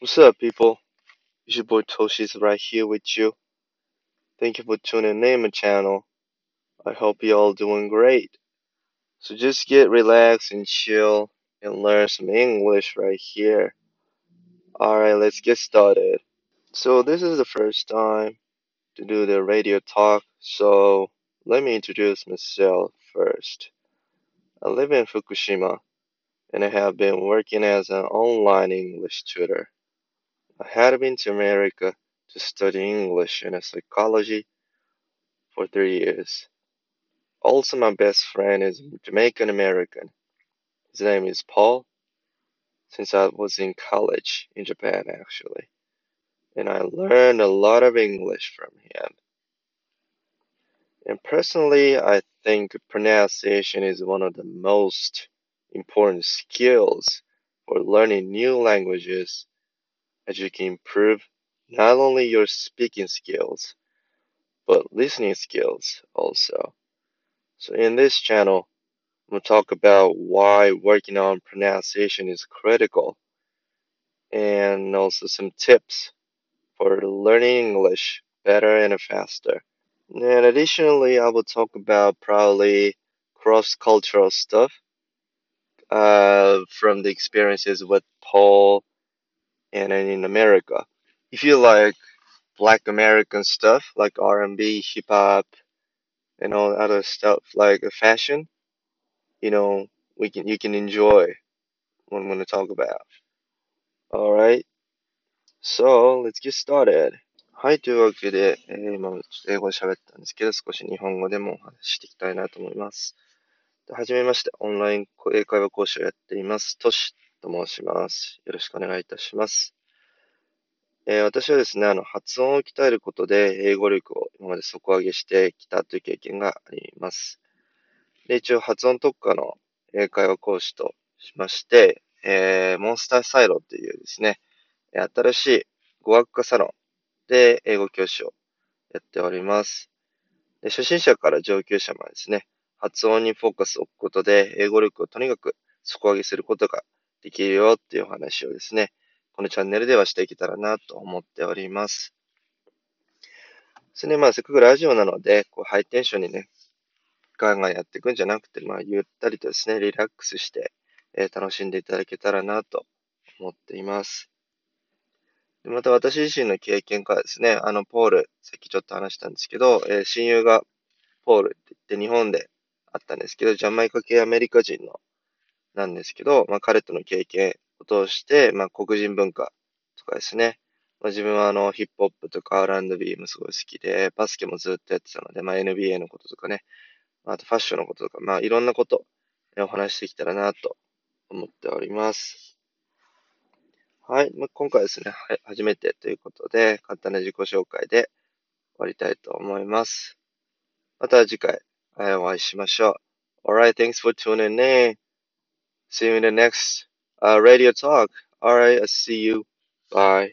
What's up, people? It's your boy Toshi's right here with you. Thank you for tuning in my channel. I hope you all doing great. So just get relaxed and chill and learn some English right here. Alright, let's get started. So this is the first time to do the radio talk, so let me introduce myself first. I live in Fukushima and I have been working as an online English tutor. I had been to America to study English and psychology for three years. Also, my best friend is Jamaican American. His name is Paul, since I was in college in Japan actually. And I learned a lot of English from him. And personally, I think pronunciation is one of the most important skills for learning new languages as you can improve not only your speaking skills, but listening skills also. So in this channel, I'm going to talk about why working on pronunciation is critical and also some tips for learning English better and faster. And additionally, I will talk about probably cross-cultural stuff uh, from the experiences with Paul and in America. If you like Black American stuff like R&B, hip hop, and all other stuff like fashion, you know, we can you can enjoy what I'm gonna talk about. Alright. So let's get started. はい、というわけで、えー今英語で喋ったんですけど、少し日本語でもお話ししていきたいなと思います。はじめまして、オンライン英会話講師をやっています、トシと申します。よろしくお願いいたします。えー私はですね、あの、発音を鍛えることで英語力を今まで底上げしてきたという経験があります。で、一応発音特化の英会話講師としまして、えーモンスターサイロというですね、新しい語学科サロンで英語教師をやっております。で初心者から上級者までですね、発音にフォーカスを置くことで、英語力をとにかく底上げすることができるよっていうお話をですね、このチャンネルではしていけたらなと思っております。ですね、まあせっかくラジオなので、こうハイテンションにね、ガンガンやっていくんじゃなくて、まあゆったりとですね、リラックスして、えー楽しんでいただけたらなと思っています。でまた私自身の経験からですね、あの、ポール、さっきちょっと話したんですけど、えー親友がポールって言って日本であったんですけど、ジャマイカ系アメリカ人のなんですけど、まあ彼との経験を通して、まあ黒人文化とかですね、まあ自分はあのヒップホップとか R&B もすごい好きで、バスケもずっとやってたので、まあ NBA のこととかね、あとファッションのこととか、まあいろんなことお話しできたらなと思っております。はい。まあ、今回ですね、はい、初めてということで、簡単な自己紹介で終わりたいと思います。また次回、えーお会いしましょう。Alright, thanks for tuning in. See you in the next uh, radio talk. Alright, I'll see you. Bye.